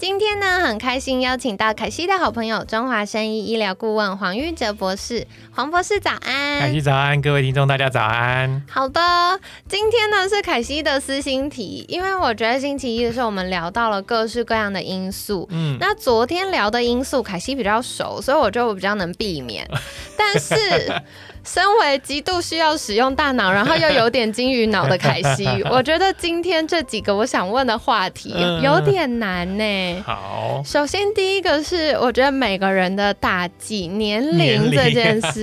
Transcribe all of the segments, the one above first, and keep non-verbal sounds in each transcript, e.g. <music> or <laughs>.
今天呢，很开心邀请到凯西的好朋友中华生医医疗顾问黄玉哲博士。黄博士早安，凯西早安，各位听众大家早安。好的，今天呢是凯西的私心题，因为我觉得星期一的时候我们聊到了各式各样的因素，嗯，那昨天聊的因素凯西比较熟，所以我觉得我比较能避免，<laughs> 但是。身为极度需要使用大脑，然后又有点金鱼脑的凯西，<laughs> 我觉得今天这几个我想问的话题有点难呢。好，首先第一个是，我觉得每个人的大忌年龄这件事，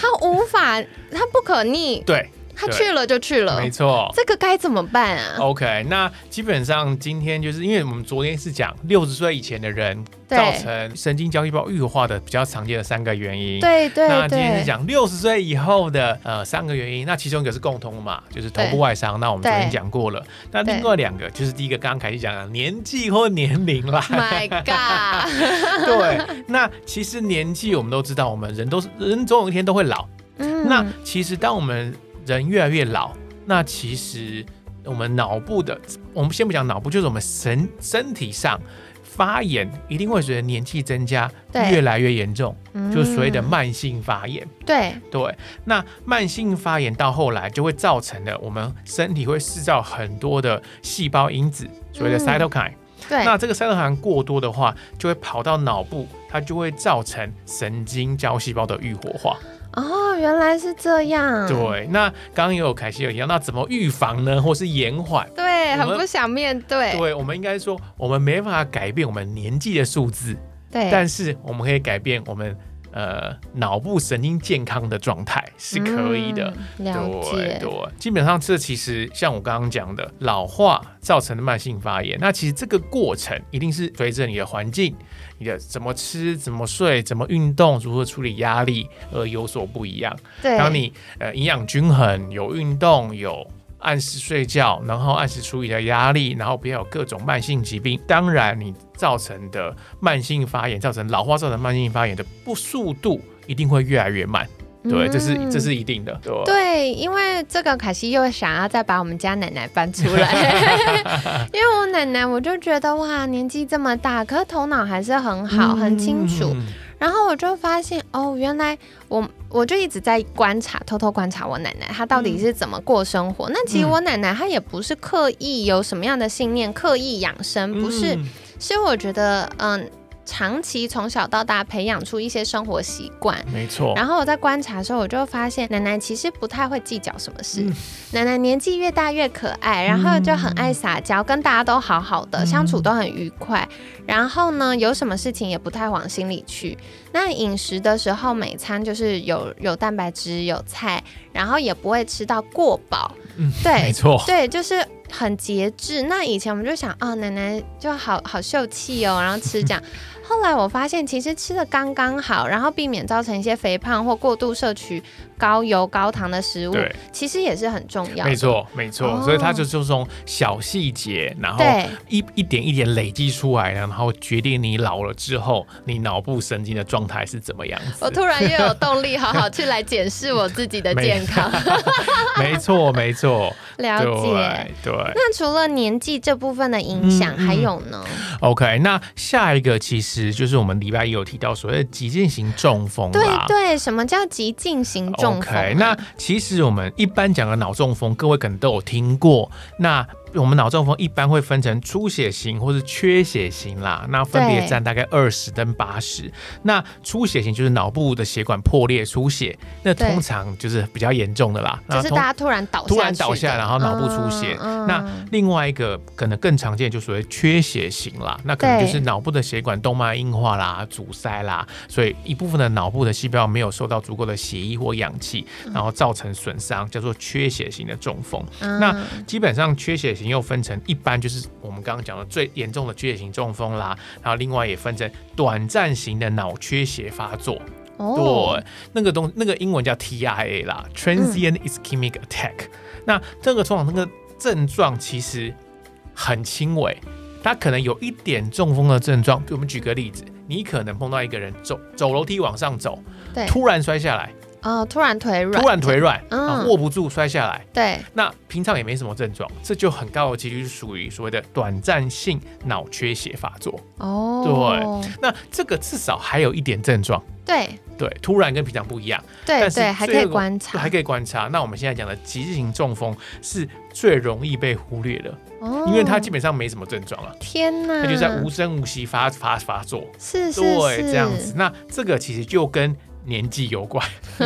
他无法，他不可逆。对。他去了就去了，没错。这个该怎么办啊？OK，那基本上今天就是因为我们昨天是讲六十岁以前的人造成神经胶细胞愈化的比较常见的三个原因。对对那今天是讲六十岁以后的呃三个原因，那其中一个是共通嘛，就是头部外伤。那我们昨天讲过了。那另外两个就是第一个刚刚凯西讲的年纪或年龄啦。My <laughs> God！对，那其实年纪我们都知道，我们人都是人总有一天都会老。嗯。那其实当我们人越来越老，那其实我们脑部的，我们先不讲脑部，就是我们身身体上发炎一定会随着年纪增加越来越严重，就是所谓的慢性发炎。对对，那慢性发炎到后来就会造成的，我们身体会制造很多的细胞因子，所谓的 cytokine。对，那这个 cytokine 过多的话，就会跑到脑部，它就会造成神经胶细胞的愈活化。哦，原来是这样。对，那刚刚也有凯西有提到，那怎么预防呢，或是延缓？对，很不想面对。对，我们应该说，我们没办法改变我们年纪的数字，对，但是我们可以改变我们呃脑部神经健康的状态是可以的。了解。对，基本上这其实像我刚刚讲的，老化造成的慢性发炎，那其实这个过程一定是随着你的环境。你的怎么吃、怎么睡、怎么运动、如何处理压力而有所不一样。对，当你呃营养均衡、有运动、有按时睡觉，然后按时处理的压力，然后不要有各种慢性疾病，当然你造成的慢性发炎、造成老化造成慢性发炎的不速度一定会越来越慢。对，这是这是一定的。对，因为这个凯西又想要再把我们家奶奶搬出来，<laughs> 因为我奶奶我就觉得哇，年纪这么大，可是头脑还是很好，很清楚。然后我就发现哦，原来我我就一直在观察，偷偷观察我奶奶她到底是怎么过生活。那其实我奶奶她也不是刻意有什么样的信念，刻意养生，不是，是我觉得嗯。长期从小到大培养出一些生活习惯，没错。然后我在观察的时候，我就发现奶奶其实不太会计较什么事。奶奶年纪越大越可爱，然后就很爱撒娇，跟大家都好好的相处都很愉快。然后呢，有什么事情也不太往心里去。那饮食的时候，每餐就是有有蛋白质有菜，然后也不会吃到过饱。嗯，对，没错，对，就是很节制。那以前我们就想，啊，奶奶就好好秀气哦，然后吃这样。后来我发现，其实吃的刚刚好，然后避免造成一些肥胖或过度摄取高油高糖的食物，其实也是很重要。没错，没错。所以它就就是从小细节，然后一一点一点累积出来，然后决定你老了之后，你脑部神经的状态是怎么样子。我突然又有动力，好好去来检视我自己的健康。<laughs> 没错，没错。了解。对。那除了年纪这部分的影响，还有呢？OK，那下一个其实。实就是我们礼拜一有提到所谓的急进型中风对对，什么叫急进型中风？那其实我们一般讲的脑中风，各位可能都有听过。那我们脑中风一般会分成出血型或是缺血型啦，那分别占大概二十跟八十。那出血型就是脑部的血管破裂出血，那通常就是比较严重的啦。就是大家突然倒突然倒下，然后脑部出血。那另外一个可能更常见就所谓缺血型啦，那可能就是脑部的血管动脉硬化啦、阻塞啦，所以一部分的脑部的细胞没有受到足够的血液或氧气，然后造成损伤，叫做缺血型的中风。那基本上缺血型又分成一般就是我们刚刚讲的最严重的缺血型中风啦，然后另外也分成短暂型的脑缺血发作。对，那个东那个英文叫 TIA 啦，Transient Ischemic Attack。那这个通常那个症状其实很轻微，他可能有一点中风的症状。我们举个例子，你可能碰到一个人走走楼梯往上走，对，突然摔下来。哦，突然腿软，突然腿软，嗯，握不住摔下来。对，那平常也没什么症状，这就很高的几率是属于所谓的短暂性脑缺血发作。哦，对，那这个至少还有一点症状。对，对，突然跟平常不一样。对，对，还可以观察，还可以观察。那我们现在讲的急性中风是最容易被忽略的，因为它基本上没什么症状了。天哪，它就在无声无息发发发作。是是是，这样子。那这个其实就跟年纪有关，<laughs>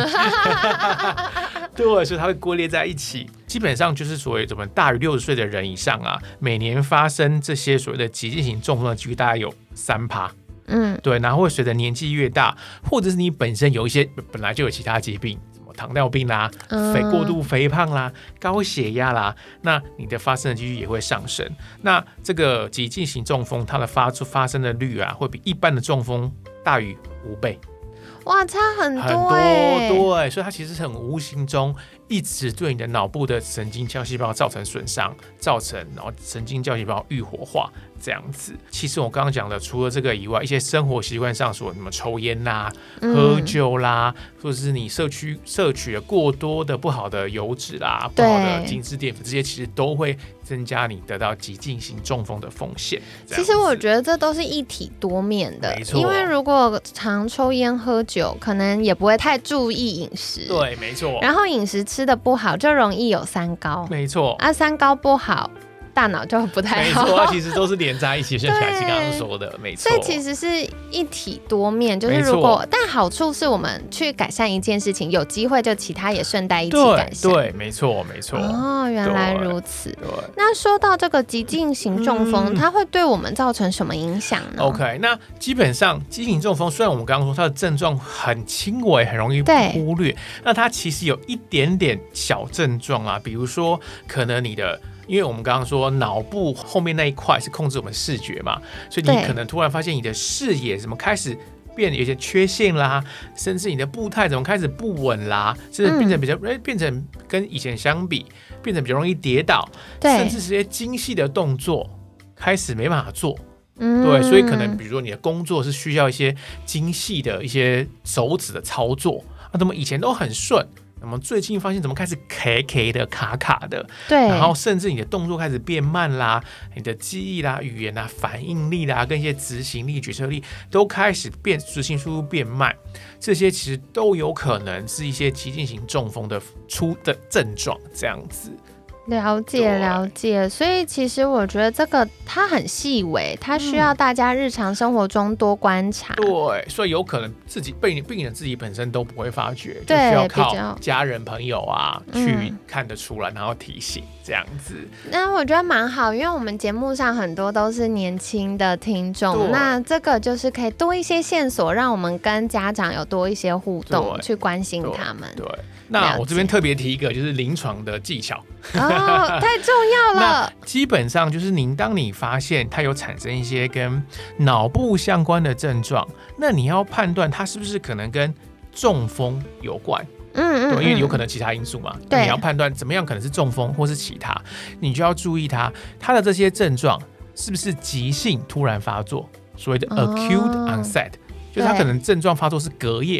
对，我来说它会归列在一起。基本上就是所谓怎么大于六十岁的人以上啊，每年发生这些所谓的急性型中风的几率大概有三趴。嗯，对，然后会随着年纪越大，或者是你本身有一些本来就有其他疾病，什么糖尿病啦、肥过度肥胖啦、高血压啦，那你的发生的几率也会上升。那这个急性型中风，它的发出发生的率啊，会比一般的中风大于五倍。哇，差很多，很多，对，所以它其实很无形中一直对你的脑部的神经胶细胞造成损伤，造成然后神经胶细胞愈活化这样子。其实我刚刚讲的，除了这个以外，一些生活习惯上说什么抽烟啦、喝酒啦，或者是你摄取摄取了过多的不好的油脂啦、不好的精致淀粉，这些其实都会。增加你得到急性型中风的风险。其实我觉得这都是一体多面的，没错。因为如果常抽烟喝酒，可能也不会太注意饮食。对，没错。然后饮食吃的不好，就容易有三高。没错。啊，三高不好。大脑就不太好，没错，其实都是连在一起。像 <laughs> 凯西刚刚说的，没错。所以其实是一体多面，就是如果，但好处是我们去改善一件事情，有机会就其他也顺带一起改善。对，没错，没错。哦，原来如此。对那说到这个急性型中风，它会对我们造成什么影响呢？OK，那基本上急性中风，虽然我们刚刚说它的症状很轻微，很容易忽略，那它其实有一点点小症状啊，比如说可能你的。因为我们刚刚说脑部后面那一块是控制我们视觉嘛，所以你可能突然发现你的视野怎么开始变有些缺陷啦，甚至你的步态怎么开始不稳啦，甚至变成比较哎变成跟以前相比变成比较容易跌倒，甚至这些精细的动作开始没办法做，对，所以可能比如说你的工作是需要一些精细的一些手指的操作，啊，怎么以前都很顺。那么最近发现怎么开始卡卡的卡卡的，对，然后甚至你的动作开始变慢啦，你的记忆啦、语言啦、反应力啦，跟一些执行力、决策力都开始变，执行速度变慢，这些其实都有可能是一些急进型中风的出的症状，这样子。了解了解，所以其实我觉得这个它很细微，它需要大家日常生活中多观察。对，所以有可能自己被病人自己本身都不会发觉，就需要靠家人朋友啊去看得出来，然后提醒这样子。那我觉得蛮好，因为我们节目上很多都是年轻的听众，那这个就是可以多一些线索，让我们跟家长有多一些互动，去关心他们。对。那我这边特别提一个，就是临床的技巧。哦，太重要了。基本上就是您，当你发现它有产生一些跟脑部相关的症状，那你要判断它是不是可能跟中风有关。嗯嗯，因为有可能其他因素嘛。对，你要判断怎么样可能是中风或是其他，你就要注意它它的这些症状是不是急性突然发作，所谓的 acute onset，就是它可能症状发作是隔夜，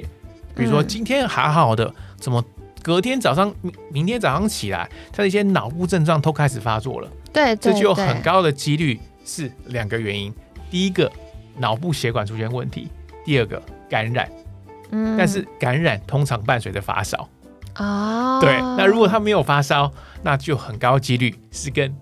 比如说今天还好的，怎么？隔天早上，明明天早上起来，他的一些脑部症状都开始发作了。对，这就有很高的几率是两个原因：第一个，脑部血管出现问题；第二个，感染。嗯，但是感染通常伴随着发烧。哦，对。那如果他没有发烧，那就很高几率是跟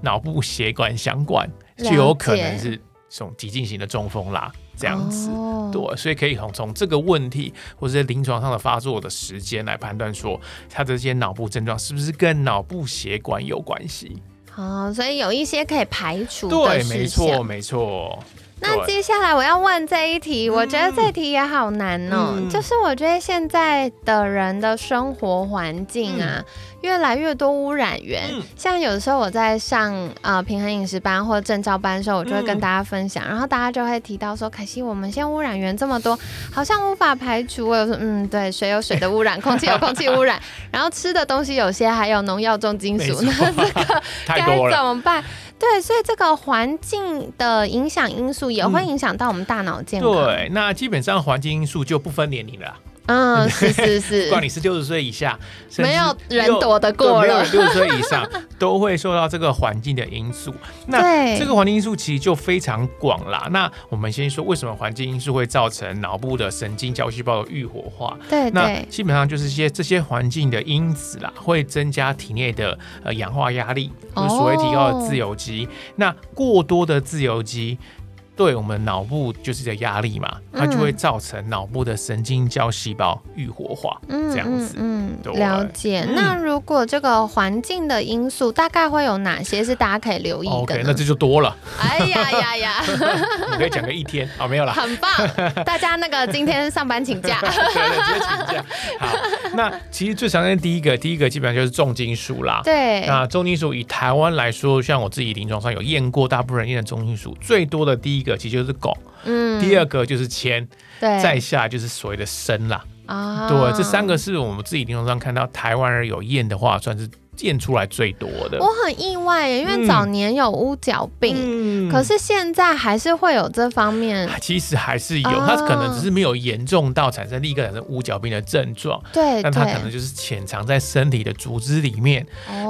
脑部血管相关，就有可能是这种急性型的中风啦。这样子，对，所以可以从从这个问题或者在临床上的发作的时间来判断，说他这些脑部症状是不是跟脑部血管有关系。哦，所以有一些可以排除。对，没错，没错。那接下来我要问这一题，我觉得这题也好难哦。就是我觉得现在的人的生活环境啊。越来越多污染源，像有的时候我在上呃平衡饮食班或者证照班的时候，我就会跟大家分享，然后大家就会提到说，可惜我们现在污染源这么多，好像无法排除。我有说，嗯，对，水有水的污染，空气有空气污染，<laughs> 然后吃的东西有些还有农药、重金属，那这个 <laughs> 该怎么办？对，所以这个环境的影响因素也会影响到我们大脑健康。对，那基本上环境因素就不分年龄了。嗯，<laughs> 是是是，不管你是六十岁以下，没有人躲得过了，六十岁以上 <laughs> 都会受到这个环境的因素。那这个环境因素其实就非常广啦。那我们先说为什么环境因素会造成脑部的神经胶细胞的愈活化？对，那基本上就是些这些环境的因子啦，会增加体内的呃氧化压力，就是所谓提高的自由基。那过多的自由基。对我们脑部就是的压力嘛，它就会造成脑部的神经胶细胞愈活化，嗯这样子。嗯，了解。那如果这个环境的因素，大概会有哪些是大家可以留意的？OK，那这就多了。哎呀呀呀！<laughs> 你可以讲个一天，好没有了。很棒，<laughs> 大家那个今天上班请假。对 <laughs> 对，请假。好，那其实最常见第一个，第一个基本上就是重金属啦。对。那重金属以台湾来说，像我自己临床上有验过，大部分人验的重金属最多的第一。个其实就是汞，嗯，第二个就是铅，对，再下就是所谓的砷啦，啊，对，这三个是我们自己临床上看到台湾人有验的话，算是。验出来最多的，我很意外，因为早年有乌角病，可是现在还是会有这方面。其实还是有，它可能只是没有严重到产生立刻产生乌角病的症状。对，但它可能就是潜藏在身体的组织里面。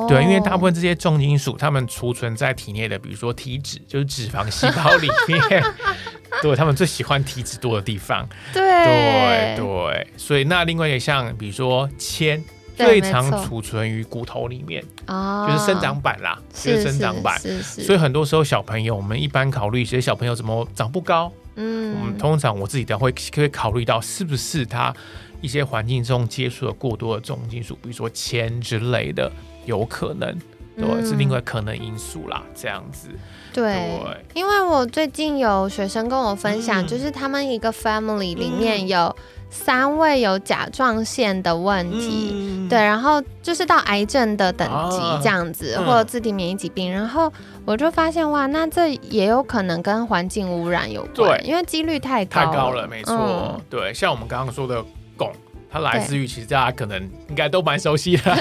对，因为大部分这些重金属，它们储存在体内的，比如说体脂，就是脂肪细胞里面。<laughs> 对，他们最喜欢体脂多的地方。对对对，所以那另外一个像，比如说铅。最常储存于骨头里面，就是生长板啦，就是生长板。所以很多时候小朋友，我们一般考虑一些小朋友怎么长不高，嗯，我们通常我自己的会会考虑到是不是他一些环境中接触了过多的重金属，比如说铅之类的，有可能，对，是另外可能因素啦，这样子。对，因为我最近有学生跟我分享，就是他们一个 family 里面有。三位有甲状腺的问题，对，然后就是到癌症的等级这样子，或者自体免疫疾病，然后我就发现哇，那这也有可能跟环境污染有关，因为几率太高，太高了，没错，对，像我们刚刚说的汞，它来自于其实大家可能应该都蛮熟悉的。<laughs>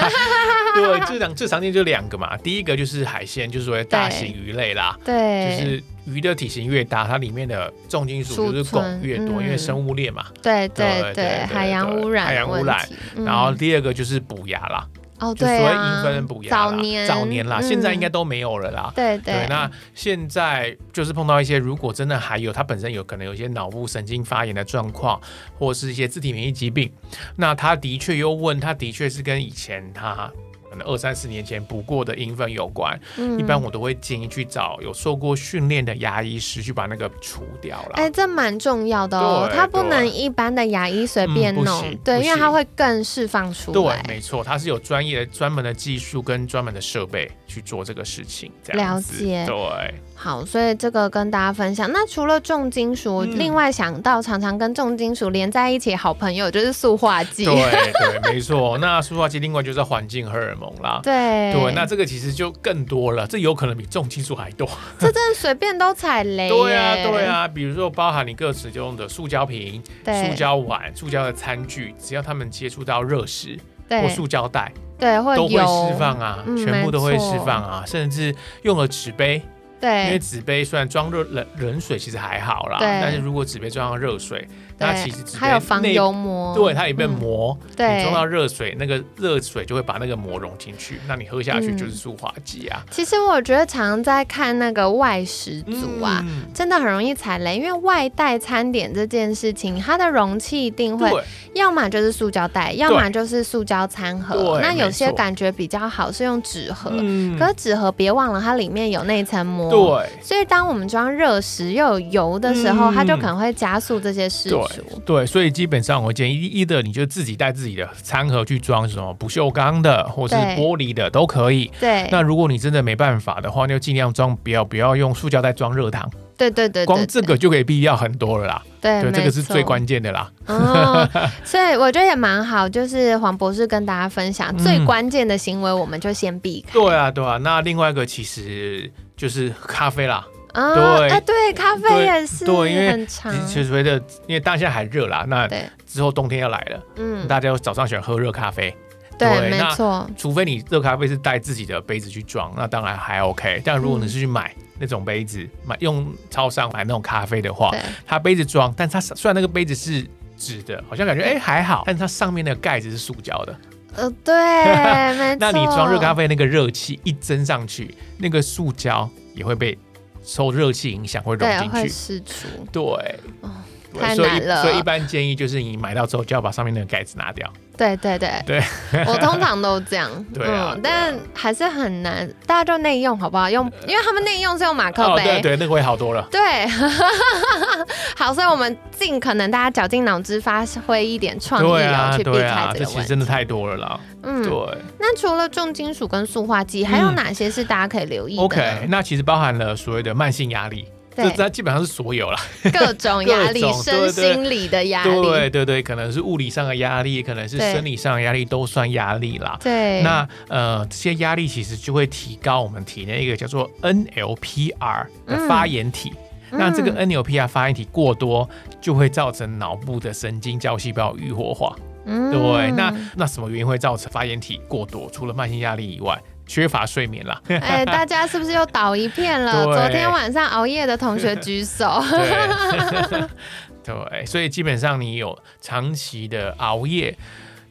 对，最常最常见就两个嘛，第一个就是海鲜，就是所谓大型鱼类啦，对，就是鱼的体型越大，它里面的重金属就是汞越多，因为生物链嘛，对对对，海洋污染，海洋污染，然后第二个就是补牙啦。哦，对啊，银分补牙早年早年啦，现在应该都没有了啦。对对，那现在就是碰到一些，如果真的还有，它本身有可能有一些脑部神经发炎的状况，或是一些自体免疫疾病，那他的确又问，他的确是跟以前他。二三十年前补过的银粉有关，嗯一般我都会建议去找有受过训练的牙医师去把那个除掉了。哎，这蛮重要的哦，它不能一般的牙医随便弄，对，因为它会更释放出来。对，没错，它是有专业的、专门的技术跟专门的设备去做这个事情。了解，对。好，所以这个跟大家分享。那除了重金属，另外想到常常跟重金属连在一起好朋友就是塑化剂。对对，没错。那塑化剂另外就是环境荷尔蒙啦。对对，那这个其实就更多了，这有可能比重金属还多。这真的随便都踩雷。对啊对啊，比如说包含你各使用的塑胶瓶、塑胶碗、塑胶的餐具，只要他们接触到热食或塑胶袋，对，都会释放啊，全部都会释放啊，甚至用了纸杯。对因为对纸杯虽然装热冷冷水其实还好啦，但是如果纸杯装上热水，那其实还有防油膜，对，它里面嗯膜，对你装到热水，那个热水就会把那个膜融进去，那你喝下去嗯就是塑化剂啊。其实我觉得常常在看那个外食族啊，嗯真的很容易踩雷，因为外带餐点这件事情，它的容器一定会，要么就是塑胶袋，要么就是塑胶餐盒。那有些感觉比较好是用纸盒，嗯可是纸盒别忘了它里面有那层膜。。对所以当我们装热食又有油的时候，嗯它就可能会加速这些事对除。对，所以基本上我建议，一的你就自己带自己的餐盒去装，什么不锈钢的或是玻璃的都可以。对，那如果你真的没办法的话，那就尽量装，不要不要用塑胶袋装热汤，对对对对，光这个就可以避掉很多了啦。对，对，这个是最错关键的啦。哦，<laughs> 所以我觉得也蛮好，就是黄博士跟大家分享、嗯最关键的行为，我们就先避开。对啊，对啊。那另外一个其实就是咖啡啦。啊，对哎，对，咖啡也是，对因为很长，其实随着，因为当下还热啦，那，之后冬天要来了，嗯，大家早上喜欢喝热咖啡，对，没错，除非你热咖啡是带自己的杯子去装，那当然还 OK。但如果你是去买那种杯子，买用超商买那种咖啡的话，它杯子装，但它虽然那个杯子是纸的，好像感觉哎、还好，但它上面那个盖子是塑胶的。呃，对，<laughs> 没错。那你装热咖啡那个热气一蒸上去，那个塑胶也会被受热气影响，会融对会进去。释出，对。哦对太难了。所以一般建议就是你买到之后就要把上面那个盖子拿掉。对对对。对，<laughs> 我通常都这样，<laughs> 对但还是很难，大家就内用好不好？用，因为他们内用是用马克哦，杯，对对，那个会好多了。对，<laughs> 好，所以我们尽可能大家绞尽脑汁发挥一点创意对啊，哦，去避开这个问题。其实真的太多了啦。嗯，对。那除了重金属跟塑化剂，还有嗯。哪些是大家可以留意的呢，OK，那其实包含了所谓的慢性压力，这对，这基本上是所有啦。<laughs> 各种压力身心理的压力，对对对，可能是物理上的压力，可能是生理上的压力，都算压力啦。对，那呃，这些压力其实就会提高我们体内一个叫做 NLPR 的发炎体。那这个嗯 NLPR 发炎体过多，就会造成脑部的神经胶细胞愈活化。嗯对，那那什么原因会造成发炎体过多？除了慢性压力以外，缺乏睡眠啦。哎，大家是不是又倒一片了？<laughs> 昨天晚上熬夜的同学举手。<laughs> 对，对，所以基本上你有长期的熬夜。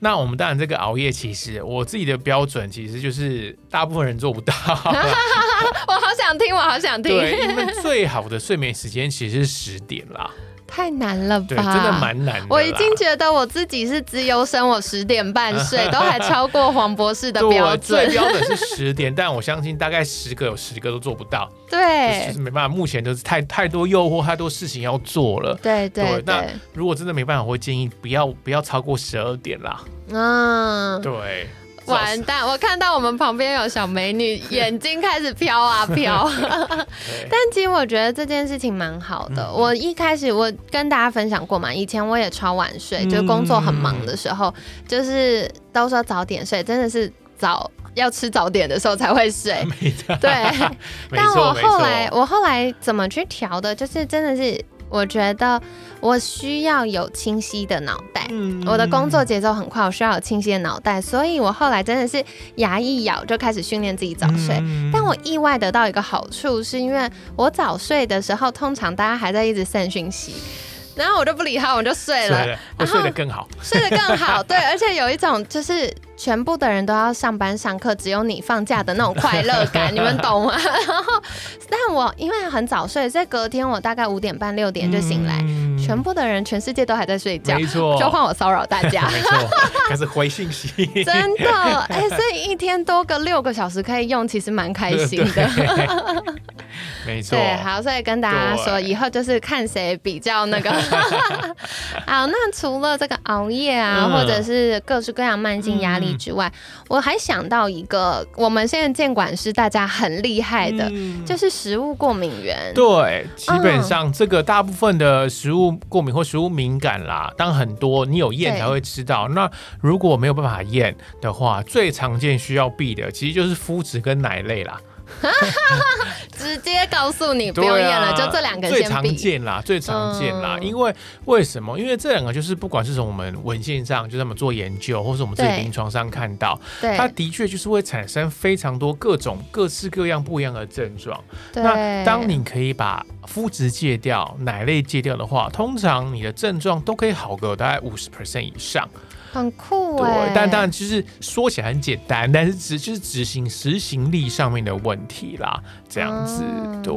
那我们当然，这个熬夜其实我自己的标准其实就是大部分人做不到。<laughs> 我好想听，我好想听。对，因为最好的睡眠时间其实是十点啦。太难了吧？对，真的蛮难的。我已经觉得我自己是资优生，我十点半睡都还超过黄博士的标对，最准。标准是十点，但我相信大概十个有十个都做不到，就对是没办法。目前就是太太多诱惑，太多事情要做了。对对对那，如果真的没办法，我会建议不要不要超过十二点啦。嗯，对，完蛋！我看到我们旁边有小美女，眼睛开始飘啊飘。<laughs> 但其实我觉得这件事情蛮好的。嗯我一开始我跟大家分享过嘛，以前我也超晚睡，嗯就是工作很忙的时候，就是都说早点睡，真的是早要吃早点的时候才会睡。<laughs> 对，<laughs> 没但我后来我后来怎么去调的，就是真的是我觉得我需要有清晰的脑袋。嗯我的工作节奏很快，我需要有清晰的脑袋，所以我后来真的是牙一咬就开始训练自己早睡。嗯但我意外得到一个好处，是因为我早睡的时候，通常大家还在一直散讯息，然后我就不理他，我就睡了，睡了会睡得更好。<laughs> 睡得更好。对，而且有一种就是全部的人都要上班上课，只有你放假的那种快乐感，你们懂吗？然后，但我因为很早睡，所以隔天我大概五点半六点就醒来，嗯全部的人全世界都还在睡觉没，错，就换我骚扰大家。<laughs> 没错，<laughs> 开始回信息，真的，哎、所以一天多个六个小时可以用，其实蛮开心的。<laughs> 对没错，对，好，所以跟大家说，以后就是看谁比较那个。好，那除了这个熬夜啊，嗯或者是各式各样慢性压力之外，我还想到一个，我们现在监管是大家很厉害的，嗯就是食物过敏源。对，基本嗯上这个大部分的食物过敏或食物敏感啦，当很多你有验才会知道。那如果没有办法验的话，最常见需要避的其实就是麸质跟奶类啦。只 <laughs> 直接告诉你不用验了，就这两个最常见啦，最常见啦。因为为什么？因为这两个就是不管是从我们文献上，就是我们做研究，或是我们自己临床上看到，它的确就是会产生非常多各种各式各样不一样的症状。那当你可以把肤质戒掉、奶类戒掉的话，通常你的症状都可以好个大概五十 percent 以上。很酷哎，但当然就是说起来很简单，但是只就是执行执行力上面的问题啦，这样子对。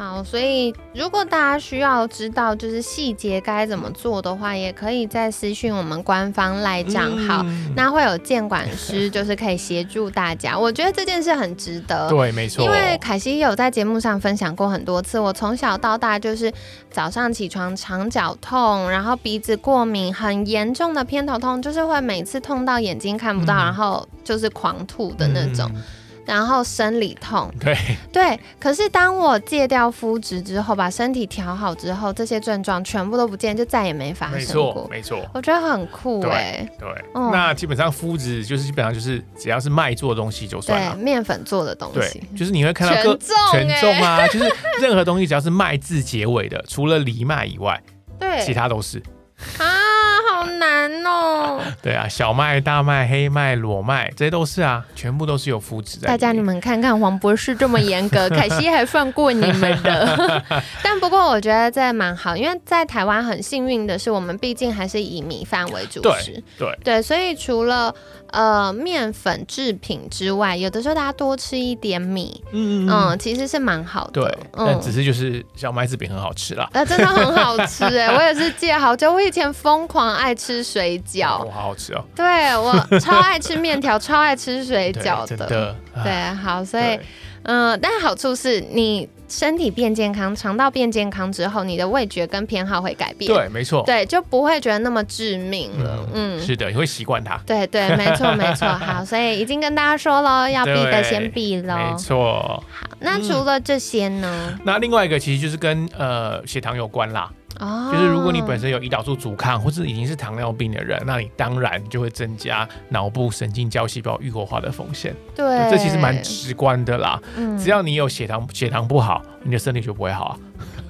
好，所以如果大家需要知道就是细节该怎么做的话，也可以在私讯我们官方赖账号，那会有监管师就是可以协助大家。我觉得这件事很值得，对，没错。因为凯西有在节目上分享过很多次，我从小到大就是早上起床肠绞痛，然后鼻子过敏，很严重的偏头痛，就是会每次痛到眼睛看不到，然后就是狂吐的那种。然后生理痛，<laughs> 对。对，可是当我戒掉肤质之后，把身体调好之后，这些症状全部都不见，就再也没发生过。没错，没错。我觉得很酷哎。对，那基本上肤质就是基本上就是只要是麦做的东西就算了，面粉做的东西，对就是你会看到全重全重啊，<laughs> 就是任何东西只要是麦字结尾的，除了藜麦以外，对，其他都是。好难哦！<laughs> 对啊，小麦、大麦、黑麦、裸麦，这些都是啊，全部都是有麸质的。大家你们看看，黄博士这么严格，<laughs> 凯西还放过你们的。<laughs> 但不过我觉得这蛮好，因为在台湾很幸运的是，我们毕竟还是以米饭为主食。对对，所以除了呃面粉制品之外，有的时候大家多吃一点米，嗯嗯，其实是蛮好的。对，但只是就是小麦制品很好吃啦。那真的很好吃哎，我也是戒好久，我以前疯狂爱。吃水饺，哇，好好吃哦！对我超爱吃面条，超爱吃水饺的。<laughs> 对，好，所以，嗯，但好处是你身体变健康，肠道变健康之后，你的味觉跟偏好会改变。对，没错，对，就不会觉得那么致命了。嗯，是的，你会习惯它。对对，没错没错。<laughs> 好，所以已经跟大家说了，要避的先避喽。没错。好，那除了这些呢？那另外一个其实就是跟呃血糖有关啦。就是如果你本身有胰岛素阻抗，或是已经是糖尿病的人，那你当然就会增加脑部神经胶细胞愈活化的风险。对，这其实蛮直观的啦。嗯，只要你有血糖血糖不好，你的身体就不会好啊。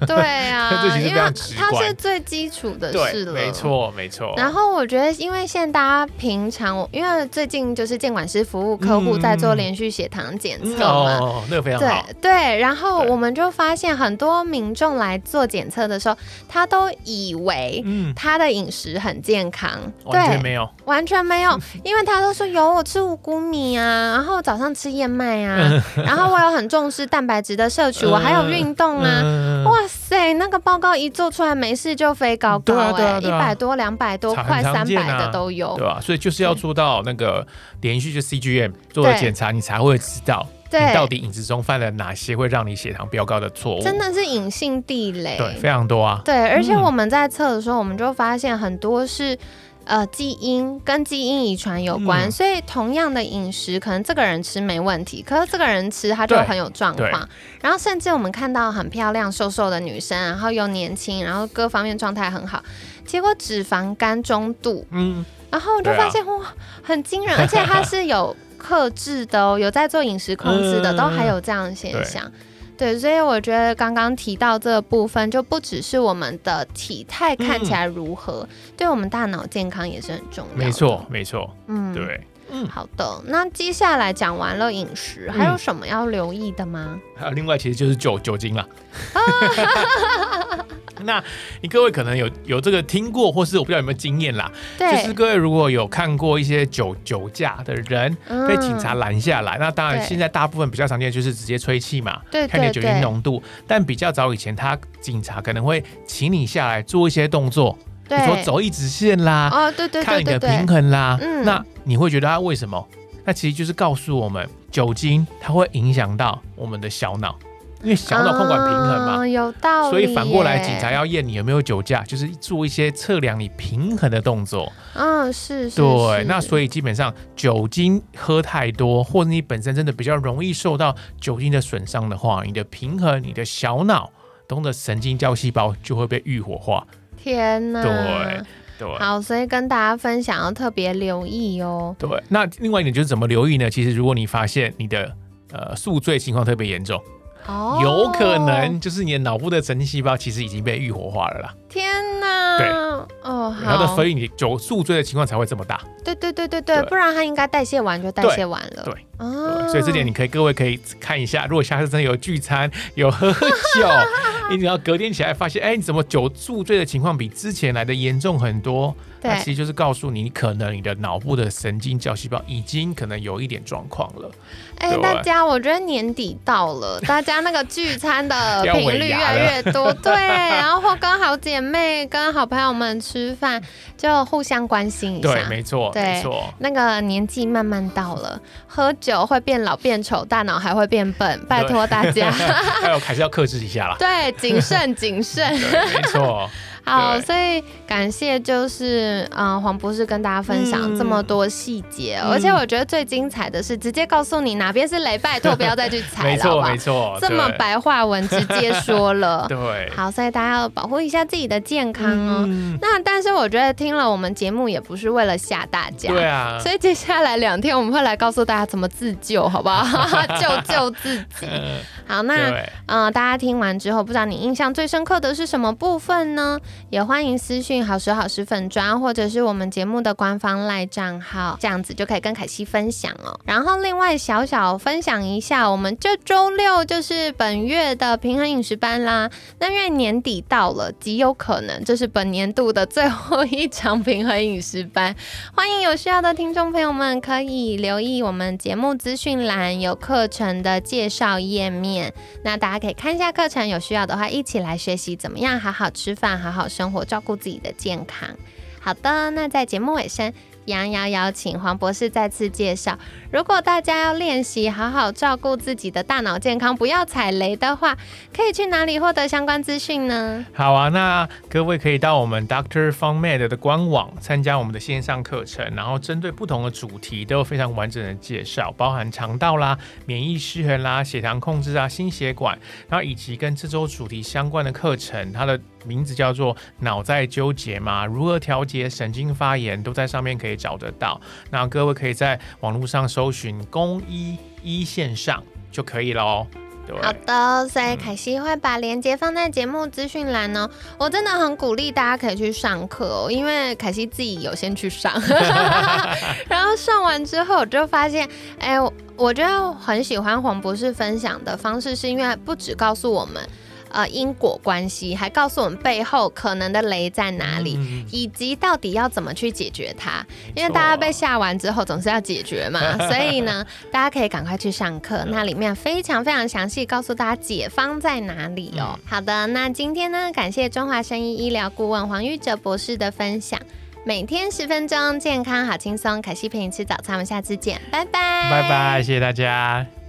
<laughs> 对啊，<laughs> 这其实非常直观，它是最基础的事了。没错，没错。然后我觉得，因为现在大家平常，因为最近就是监管师服务客户在做连续血糖检测嘛，哦，那个非常好。对对，然后我们就发现很多民众来做检测的时候，他都以为他的饮食很健康，完全没有，完全没有，<laughs> 因为他都说有我吃五谷米啊，然后早上吃燕麦啊，然后我有很重视蛋白质的摄取，我还有运动啊，哇。塞，那个报告一做出来，没事就飞高高哎，一百多、两百多、快三百的都有，对吧？所以就是要做到那个连续就 CGM 做了检查，你才会知道你到底饮食中犯了哪些会让你血糖飙高的错误。真的是隐性地雷，对，非常多啊。对，而且我们在测的时候，我们就发现很多是。呃，基因跟基因遗传有关，所以同样的饮食，可能这个人吃没问题，可是这个人吃他就很有状况。然后甚至我们看到很漂亮、瘦瘦的女生，然后又年轻，然后各方面状态很好，结果脂肪肝中度，嗯，然后我就发现哇，很惊人，而且他是有克制的哦，有在做饮食控制的，<laughs> 都还有这样的现象。对，所以我觉得刚刚提到这个部分，就不只是我们的体态看起来如何，对我们大脑健康也是很重要。没错，没错。嗯，对。嗯，好的。那接下来讲完了饮食，还有什么要留意的吗？还有另外，其实就是酒酒精了。那你各位可能有有这个听过，或是我不知道有没有经验啦。对。就是各位如果有看过一些酒酒驾的人被警察拦下来，那当然现在大部分比较常见就是直接吹气嘛，对看你的酒精浓度。但比较早以前，他警察可能会请你下来做一些动作。比如说走一直线啦，哦对对，看你的平衡啦，嗯那你会觉得他为什么？那其实就是告诉我们，酒精它会影响到我们的小脑，因为小脑控管平衡嘛，有道理。所以反过来，警察要验你有没有酒驾，就是做一些测量你平衡的动作。嗯，是，对。那所以基本上酒精喝太多，或者你本身真的比较容易受到酒精的损伤的话，你的平衡、你的小脑中的神经胶细胞就会被愈活化。天呐！对对，好，所以跟大家分享要特别留意哦。对，那另外一点就是怎么留意呢？其实如果你发现你的呃宿醉情况特别严重，哦，有可能就是你的脑部的神经细胞其实已经被愈活化了啦。天哪！对，哦，然后所以你酒宿醉的情况才会这么大。对对对对对，不然它应该代谢完就代谢完了。对，哦，所以这点你可以各位可以看一下，如果下次真的有聚餐有喝酒，<laughs> 你只要隔天起来发现，哎，你怎么酒宿醉的情况比之前来的严重很多？对，其实就是告诉你，你可能你的脑部的神经胶细胞已经可能有一点状况了。哎，大家，我觉得年底到了，<laughs> 大家那个聚餐的频率越来越多，<laughs> 对，然后或跟好姐妹、跟好朋友们吃饭，就互相关心一下。对，没错，没错。那个年纪慢慢到了，喝酒会变老变丑，大脑还会变笨，拜托大家，<laughs> 还有还是要克制一下啦。对，谨慎谨慎。没错。好，所以感谢就是嗯黄博士跟大家分享这么多细节，而且我觉得最精彩的是直接告诉你哪边是雷，拜托不要再去踩了，没错没错，这么白话文直接说了，<laughs> 对，好，所以大家要保护一下自己的健康哦。那但是我觉得听了我们节目也不是为了吓大家，对啊，所以接下来两天我们会来告诉大家怎么自救，好不好？<laughs> 救救自己。<laughs> 好，那嗯大家听完之后，不知道你印象最深刻的是什么部分呢？也欢迎私讯好时好时粉砖，或者是我们节目的官方赖账号，这样子就可以跟凯西分享哦。然后另外小小分享一下，我们这周六就是本月的平衡饮食班啦。那因为年底到了，极有可能这是本年度的最后一场平衡饮食班。欢迎有需要的听众朋友们可以留意我们节目资讯栏有课程的介绍页面，那大家可以看一下课程，有需要的话一起来学习怎么样好好吃饭，好好生活。照顾自己的健康。好的，那在节目尾声。杨瑶邀请黄博士再次介绍，如果大家要练习好好照顾自己的大脑健康，不要踩雷的话，可以去哪里获得相关资讯呢？好啊，那各位可以到我们 Doctor Fun Med 的官网参加我们的线上课程，然后针对不同的主题都有非常完整的介绍，包含肠道啦、免疫失衡啦、血糖控制啊、心血管，然后以及跟这周主题相关的课程，它的名字叫做脑在纠结嘛，如何调节神经发炎，都在上面可以。找得到，那各位可以在网络上搜寻“公医一线上”就可以了哦。好的，所以凯西会把链接放在节目资讯栏哦。我真的很鼓励大家可以去上课哦，因为凯西自己有先去上，<laughs> 然后上完之后我就发现，哎，我觉得很喜欢黄博士分享的方式，是因为不只告诉我们。呃，因果关系还告诉我们背后可能的雷在哪里，以及到底要怎么去解决它。因为大家被吓完之后总是要解决嘛，<laughs> 所以呢，大家可以赶快去上课，那里面非常非常详细告诉大家解方在哪里哦。好的，那今天呢，感谢中华生医医疗顾问黄玉哲博士的分享，每天十分钟，健康好轻松，凯西陪你吃早餐，我们下次见，拜拜，拜拜，谢谢大家。